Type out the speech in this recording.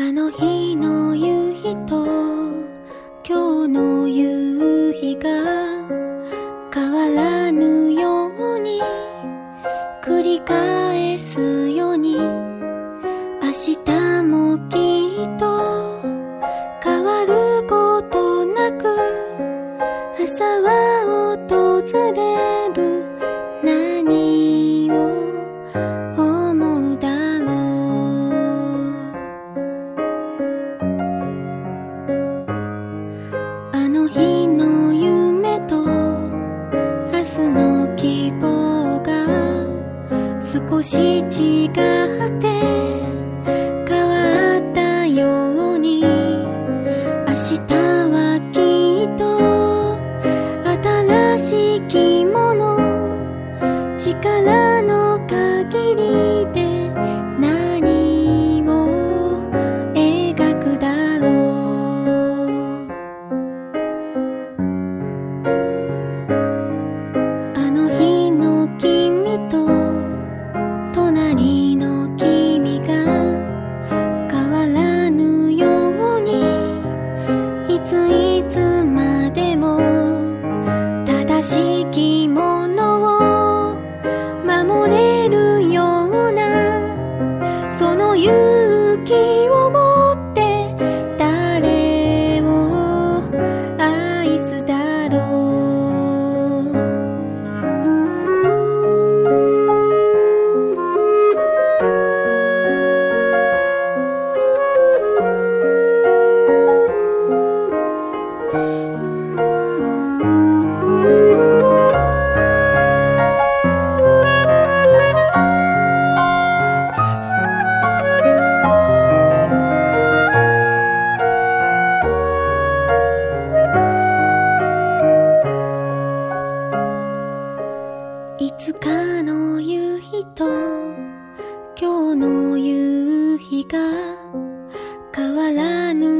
あの日の夕日と今日の夕日が変わらぬように繰り返すように明日もきっと変わることなく朝は訪れる少し違って変わったように明日はきっと新しい着物力の限り keep anu